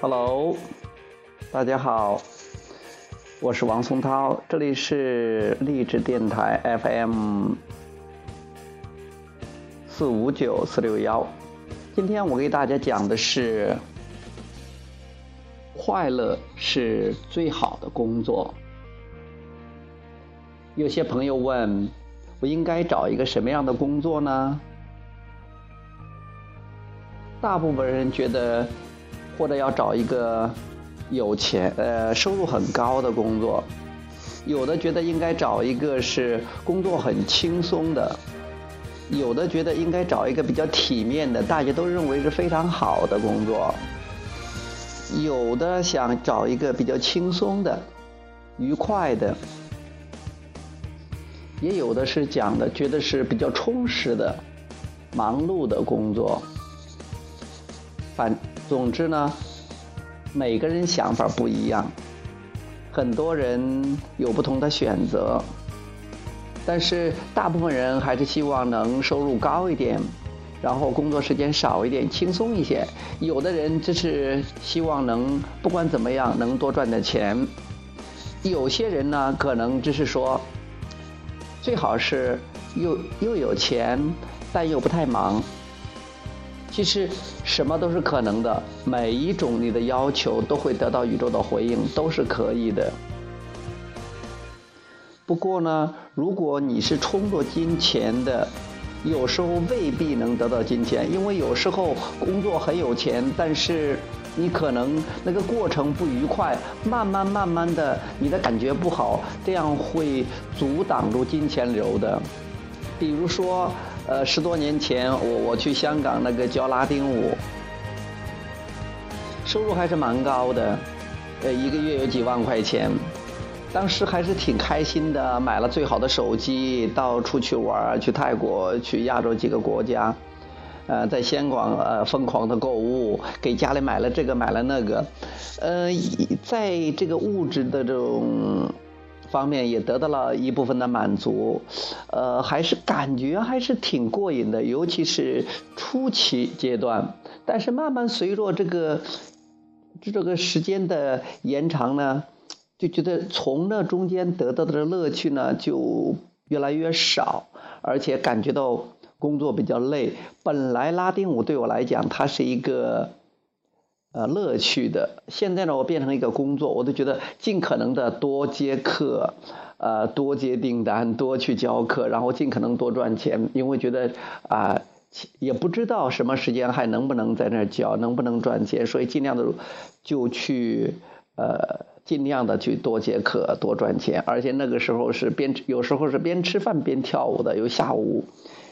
Hello，大家好，我是王松涛，这里是励志电台 FM 四五九四六幺。今天我给大家讲的是，快乐是最好的工作。有些朋友问，我应该找一个什么样的工作呢？大部分人觉得。或者要找一个有钱、呃收入很高的工作，有的觉得应该找一个是工作很轻松的，有的觉得应该找一个比较体面的，大家都认为是非常好的工作，有的想找一个比较轻松的、愉快的，也有的是讲的觉得是比较充实的、忙碌的工作，反。总之呢，每个人想法不一样，很多人有不同的选择，但是大部分人还是希望能收入高一点，然后工作时间少一点，轻松一些。有的人就是希望能不管怎么样能多赚点钱，有些人呢可能只是说，最好是又又有钱，但又不太忙。其实什么都是可能的，每一种你的要求都会得到宇宙的回应，都是可以的。不过呢，如果你是冲着金钱的，有时候未必能得到金钱，因为有时候工作很有钱，但是你可能那个过程不愉快，慢慢慢慢的你的感觉不好，这样会阻挡住金钱流的。比如说。呃，十多年前，我我去香港那个教拉丁舞，收入还是蛮高的，呃，一个月有几万块钱，当时还是挺开心的，买了最好的手机，到处去玩，去泰国，去亚洲几个国家，呃，在香港呃疯狂的购物，给家里买了这个买了那个，呃，在这个物质的这种。方面也得到了一部分的满足，呃，还是感觉还是挺过瘾的，尤其是初期阶段。但是慢慢随着这个这个时间的延长呢，就觉得从那中间得到的乐趣呢就越来越少，而且感觉到工作比较累。本来拉丁舞对我来讲，它是一个。呃，乐趣的。现在呢，我变成一个工作，我都觉得尽可能的多接课，呃，多接订单，多去教课，然后尽可能多赚钱。因为觉得啊，也不知道什么时间还能不能在那儿教，能不能赚钱，所以尽量的就去呃，尽量的去多接课，多赚钱。而且那个时候是边有时候是边吃饭边跳舞的，有下午，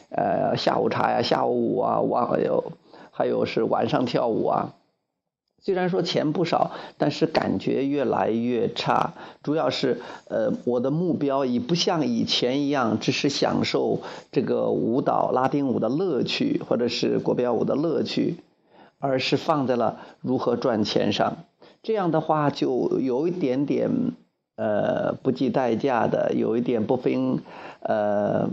呃，下午茶呀，下午舞啊，晚有还有是晚上跳舞啊。虽然说钱不少，但是感觉越来越差。主要是，呃，我的目标已不像以前一样，只是享受这个舞蹈拉丁舞的乐趣，或者是国标舞的乐趣，而是放在了如何赚钱上。这样的话，就有一点点，呃，不计代价的，有一点不分，呃，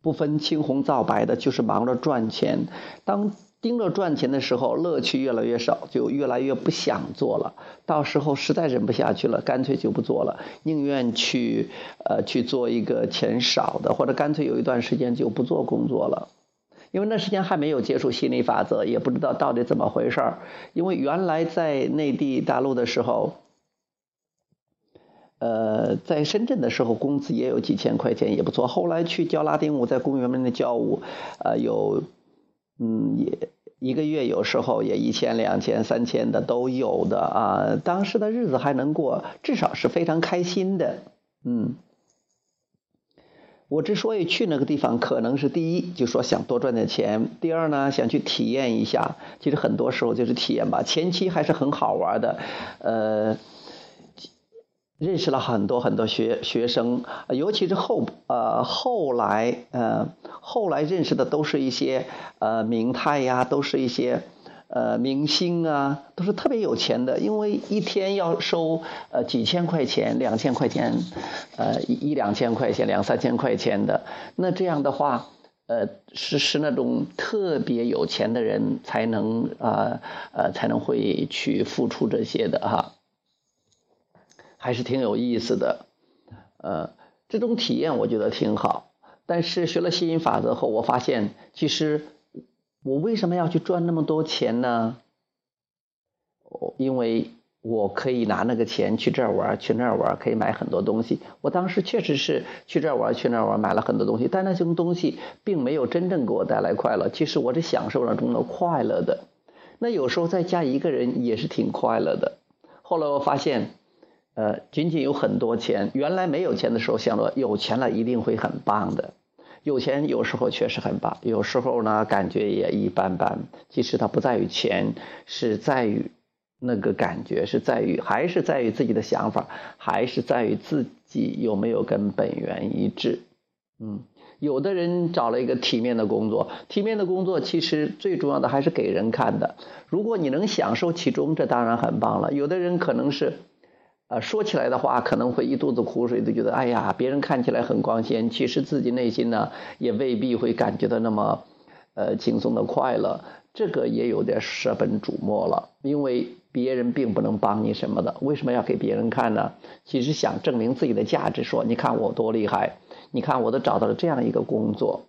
不分青红皂白的，就是忙着赚钱。当盯着赚钱的时候，乐趣越来越少，就越来越不想做了。到时候实在忍不下去了，干脆就不做了，宁愿去呃去做一个钱少的，或者干脆有一段时间就不做工作了。因为那时间还没有接触心理法则，也不知道到底怎么回事儿。因为原来在内地大陆的时候，呃，在深圳的时候工资也有几千块钱，也不错。后来去教拉丁舞，在公园里面教舞，呃，有。嗯，也一个月有时候也一千、两千、三千的都有的啊。当时的日子还能过，至少是非常开心的。嗯，我之所以去那个地方，可能是第一，就说想多赚点钱；第二呢，想去体验一下。其实很多时候就是体验吧。前期还是很好玩的，呃，认识了很多很多学学生，尤其是后呃后来呃后来认识的都是一些呃名太呀，都是一些呃明星啊，都是特别有钱的，因为一天要收呃几千块钱、两千块钱，呃一两千块钱、两三千块钱的，那这样的话，呃是是那种特别有钱的人才能啊呃才能会去付出这些的哈。还是挺有意思的，呃，这种体验我觉得挺好。但是学了吸引法则后，我发现其实我为什么要去赚那么多钱呢？因为我可以拿那个钱去这儿玩，去那儿玩，可以买很多东西。我当时确实是去这儿玩，去那儿玩，买了很多东西，但那些东西并没有真正给我带来快乐。其实我是享受了中的快乐的。那有时候在家一个人也是挺快乐的。后来我发现。呃，仅仅有很多钱，原来没有钱的时候想着有钱了一定会很棒的，有钱有时候确实很棒，有时候呢感觉也一般般。其实它不在于钱，是在于那个感觉，是在于还是在于自己的想法，还是在于自己有没有跟本源一致。嗯，有的人找了一个体面的工作，体面的工作其实最重要的还是给人看的。如果你能享受其中，这当然很棒了。有的人可能是。啊，说起来的话，可能会一肚子苦水，都觉得哎呀，别人看起来很光鲜，其实自己内心呢，也未必会感觉到那么，呃，轻松的快乐。这个也有点舍本逐末了，因为别人并不能帮你什么的，为什么要给别人看呢？其实想证明自己的价值，说你看我多厉害，你看我都找到了这样一个工作，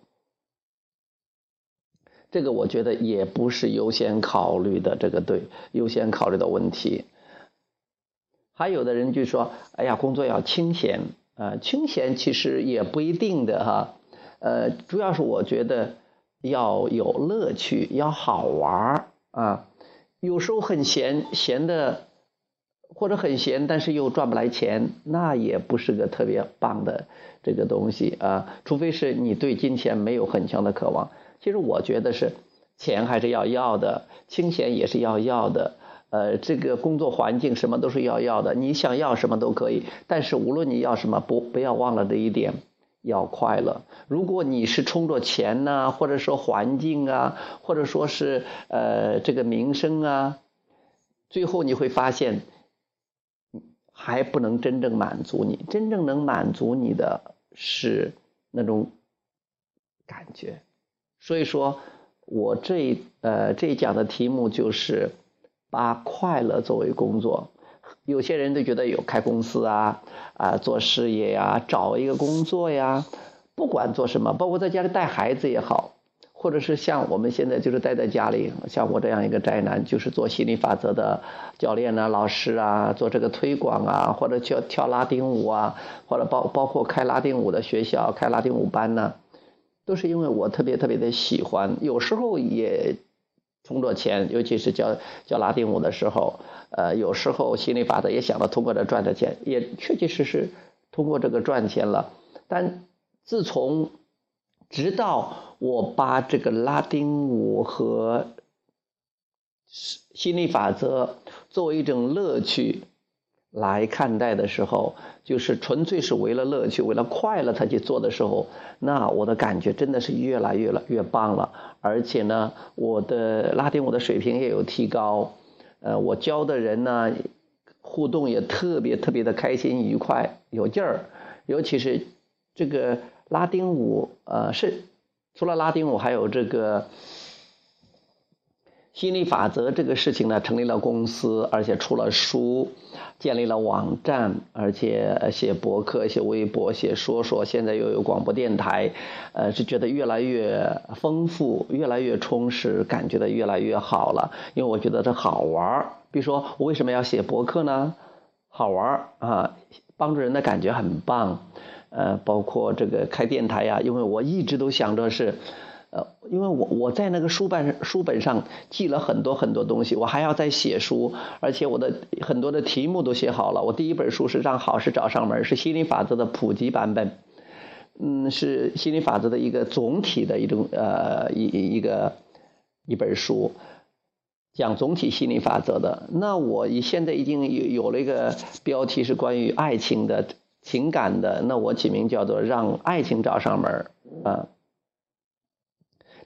这个我觉得也不是优先考虑的，这个对优先考虑的问题。还有的人就说：“哎呀，工作要清闲啊，清闲其实也不一定的哈。呃，主要是我觉得要有乐趣，要好玩啊。有时候很闲，闲的或者很闲，但是又赚不来钱，那也不是个特别棒的这个东西啊。除非是你对金钱没有很强的渴望。其实我觉得是钱还是要要的，清闲也是要要的。”呃，这个工作环境什么都是要要的，你想要什么都可以，但是无论你要什么，不不要忘了这一点，要快乐。如果你是冲着钱呐，或者说环境啊，或者说是呃这个名声啊，最后你会发现，还不能真正满足你。真正能满足你的是那种感觉。所以说我这呃这一讲的题目就是。把快乐作为工作，有些人都觉得有开公司啊，啊做事业呀，找一个工作呀，不管做什么，包括在家里带孩子也好，或者是像我们现在就是待在家里，像我这样一个宅男，就是做心理法则的教练呢，老师啊，做这个推广啊，或者跳跳拉丁舞啊，或者包包括开拉丁舞的学校，开拉丁舞班呢，都是因为我特别特别的喜欢，有时候也。充着钱，尤其是教教拉丁舞的时候，呃，有时候心理法则也想着通过这赚的钱，也确确实实通过这个赚钱了。但自从直到我把这个拉丁舞和心理法则作为一种乐趣。来看待的时候，就是纯粹是为了乐趣、为了快乐才去做的时候，那我的感觉真的是越来越了越棒了。而且呢，我的拉丁舞的水平也有提高，呃，我教的人呢，互动也特别特别的开心、愉快、有劲儿。尤其是这个拉丁舞，呃，是除了拉丁舞，还有这个。心理法则这个事情呢，成立了公司，而且出了书，建立了网站，而且写博客、写微博、写说说，现在又有广播电台，呃，是觉得越来越丰富，越来越充实，感觉的越来越好了。因为我觉得这好玩儿。比如说，我为什么要写博客呢？好玩儿啊，帮助人的感觉很棒。呃，包括这个开电台呀，因为我一直都想着是。呃，因为我我在那个书本书本上记了很多很多东西，我还要再写书，而且我的很多的题目都写好了。我第一本书是让好事找上门，是心理法则的普及版本，嗯，是心理法则的一个总体的一种呃一一个一本书。讲总体心理法则的。那我现在已经有有了一个标题是关于爱情的情感的，那我起名叫做“让爱情找上门”啊。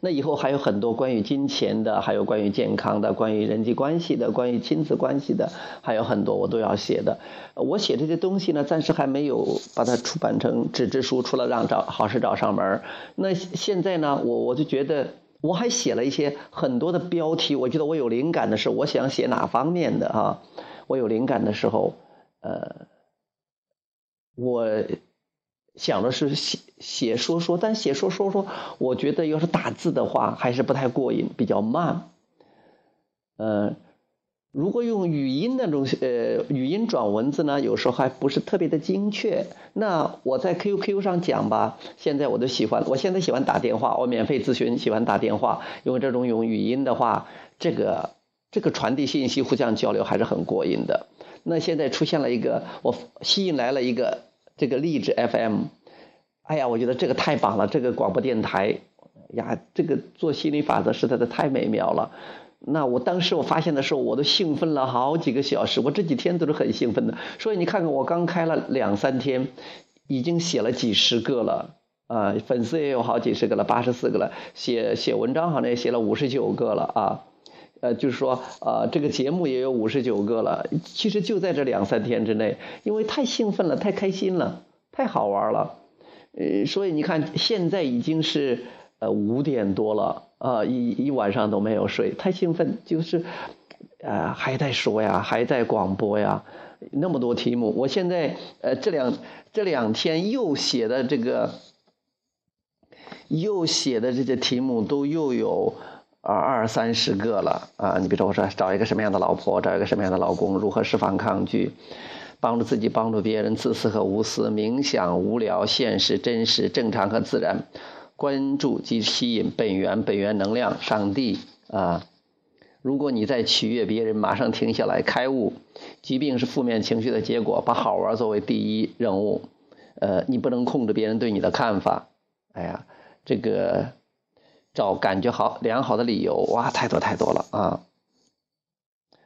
那以后还有很多关于金钱的，还有关于健康的，关于人际关系的，关于亲子关系的，还有很多我都要写的。我写这些东西呢，暂时还没有把它出版成纸质书，除了让找好事找上门。那现在呢，我我就觉得我还写了一些很多的标题。我觉得我有灵感的时候，我想写哪方面的啊？我有灵感的时候，呃，我。想的是写写说说，但写说说说，我觉得要是打字的话还是不太过瘾，比较慢。嗯，如果用语音那种呃语音转文字呢，有时候还不是特别的精确。那我在 QQ 上讲吧，现在我都喜欢，我现在喜欢打电话，我免费咨询，喜欢打电话，因为这种用语音的话，这个这个传递信息、互相交流还是很过瘾的。那现在出现了一个，我吸引来了一个。这个励志 FM，哎呀，我觉得这个太棒了！这个广播电台呀，这个做心理法则实在是太美妙了。那我当时我发现的时候，我都兴奋了好几个小时。我这几天都是很兴奋的。所以你看看，我刚开了两三天，已经写了几十个了啊，粉丝也有好几十个了，八十四个了。写写文章好像也写了五十九个了啊。呃，就是说，呃，这个节目也有五十九个了。其实就在这两三天之内，因为太兴奋了，太开心了，太好玩了。呃，所以你看，现在已经是呃五点多了，啊，一一晚上都没有睡，太兴奋，就是，呃，还在说呀，还在广播呀，那么多题目。我现在呃这两这两天又写的这个，又写的这些题目都又有。啊，二三十个了啊！你比如说，我说找一个什么样的老婆，找一个什么样的老公，如何释放抗拒，帮助自己，帮助别人，自私和无私，冥想、无聊、现实、真实、正常和自然，关注及吸引本源，本源能量，上帝啊！如果你在取悦别人，马上停下来，开悟。疾病是负面情绪的结果，把好玩作为第一任务。呃，你不能控制别人对你的看法。哎呀，这个。找感觉好良好的理由，哇，太多太多了啊！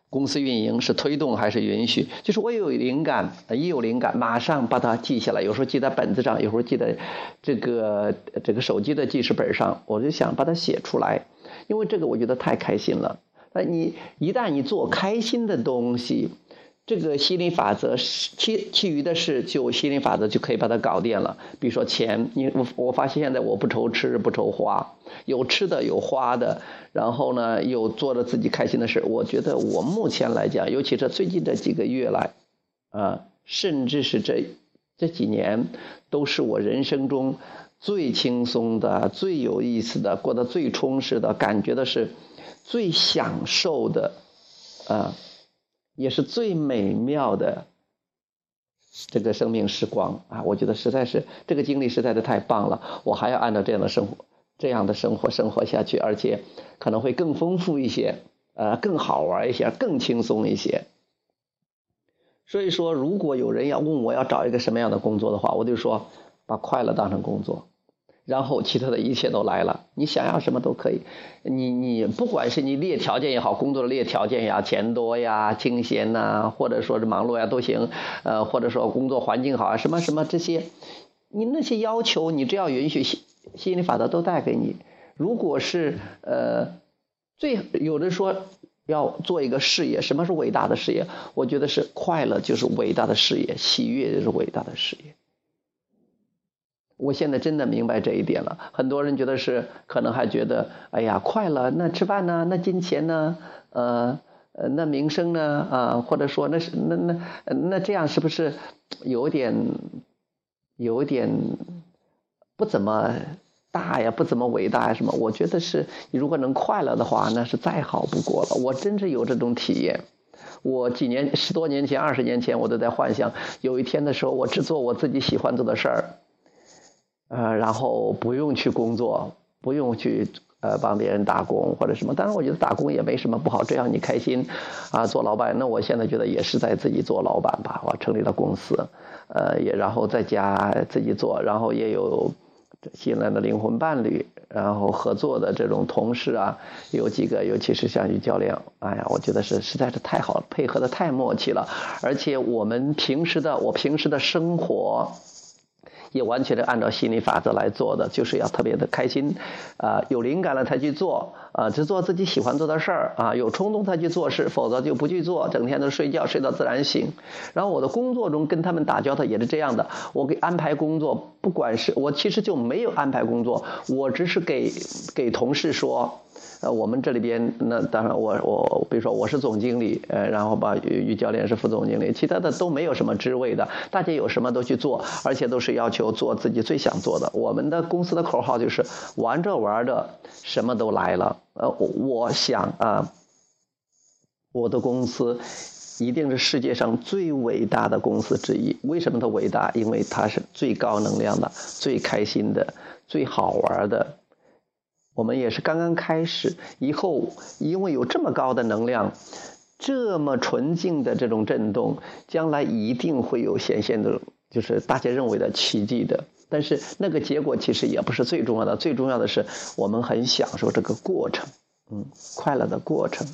公司运营是推动还是允许？就是我有灵感，一有灵感，马上把它记下来。有时候记在本子上，有时候记在这个这个手机的记事本上。我就想把它写出来，因为这个我觉得太开心了。那你一旦你做开心的东西。这个心理法则，其其余的事就心理法则就可以把它搞定了。比如说钱，你我我发现现在我不愁吃不愁花，有吃的有花的，然后呢又做着自己开心的事。我觉得我目前来讲，尤其是最近这几个月来，啊，甚至是这这几年，都是我人生中最轻松的、最有意思的、过得最充实的、感觉的是最享受的，啊。也是最美妙的这个生命时光啊！我觉得实在是这个经历实在是太棒了，我还要按照这样的生活、这样的生活生活下去，而且可能会更丰富一些，呃，更好玩一些，更轻松一些。所以说，如果有人要问我要找一个什么样的工作的话，我就说把快乐当成工作。然后其他的一切都来了，你想要什么都可以。你你不管是你列条件也好，工作的列条件呀，钱多呀，清闲呐，或者说是忙碌呀都行。呃，或者说工作环境好啊，什么什么这些，你那些要求，你只要允许，心心理法则都带给你。如果是呃，最有的说要做一个事业，什么是伟大的事业？我觉得是快乐就是伟大的事业，喜悦就是伟大的事业。我现在真的明白这一点了。很多人觉得是，可能还觉得，哎呀，快乐，那吃饭呢？那金钱呢？呃，呃，那名声呢？啊，或者说，那是那那那这样是不是有点有点不怎么大呀？不怎么伟大呀？什么？我觉得是，你如果能快乐的话，那是再好不过了。我真是有这种体验。我几年十多年前、二十年前，我都在幻想，有一天的时候，我只做我自己喜欢做的事儿。呃，然后不用去工作，不用去呃帮别人打工或者什么。当然，我觉得打工也没什么不好，只要你开心，啊，做老板。那我现在觉得也是在自己做老板吧。我成立了公司，呃，也然后在家自己做，然后也有新来的灵魂伴侣，然后合作的这种同事啊，有几个，尤其是像于教练，哎呀，我觉得是实在是太好了，配合的太默契了，而且我们平时的我平时的生活。也完全的按照心理法则来做的，就是要特别的开心，啊，有灵感了才去做，啊，只做自己喜欢做的事儿，啊，有冲动才去做事，否则就不去做，整天都睡觉，睡到自然醒。然后我的工作中跟他们打交道也是这样的，我给安排工作，不管是我其实就没有安排工作，我只是给给同事说。呃，我们这里边那当然，我我比如说我是总经理，呃，然后吧，于于教练是副总经理，其他的都没有什么职位的，大家有什么都去做，而且都是要求做自己最想做的。我们的公司的口号就是玩着玩着什么都来了。呃，我想啊，我的公司一定是世界上最伟大的公司之一。为什么它伟大？因为它是最高能量的、最开心的、最好玩的。我们也是刚刚开始，以后因为有这么高的能量，这么纯净的这种震动，将来一定会有显现的，就是大家认为的奇迹的。但是那个结果其实也不是最重要的，最重要的是我们很享受这个过程，嗯，快乐的过程。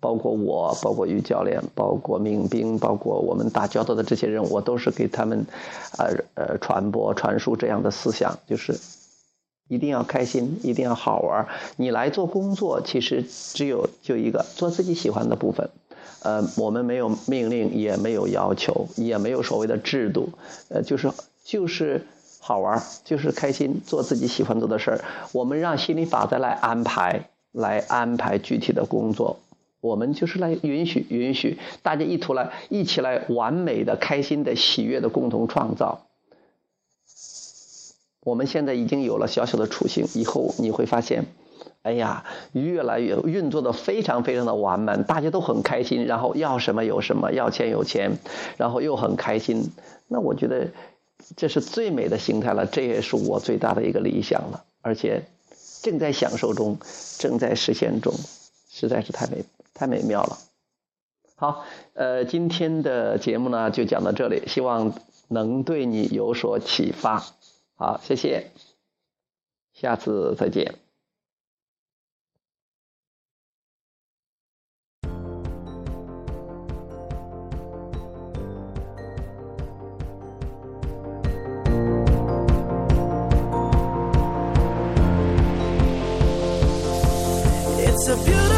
包括我，包括于教练，包括命兵，包括我们打交道的这些人，我都是给他们，呃呃传播传输这样的思想，就是。一定要开心，一定要好玩。你来做工作，其实只有就一个，做自己喜欢的部分。呃，我们没有命令，也没有要求，也没有所谓的制度。呃，就是就是好玩，就是开心，做自己喜欢做的事儿。我们让心理法则来安排，来安排具体的工作。我们就是来允许允许大家一同来一起来完美的、开心的、喜悦的共同创造。我们现在已经有了小小的雏形，以后你会发现，哎呀，越来越运作的非常非常的完满，大家都很开心，然后要什么有什么，要钱有钱，然后又很开心。那我觉得这是最美的形态了，这也是我最大的一个理想了，而且正在享受中，正在实现中，实在是太美太美妙了。好，呃，今天的节目呢就讲到这里，希望能对你有所启发。好，谢谢，下次再见。It's a beautiful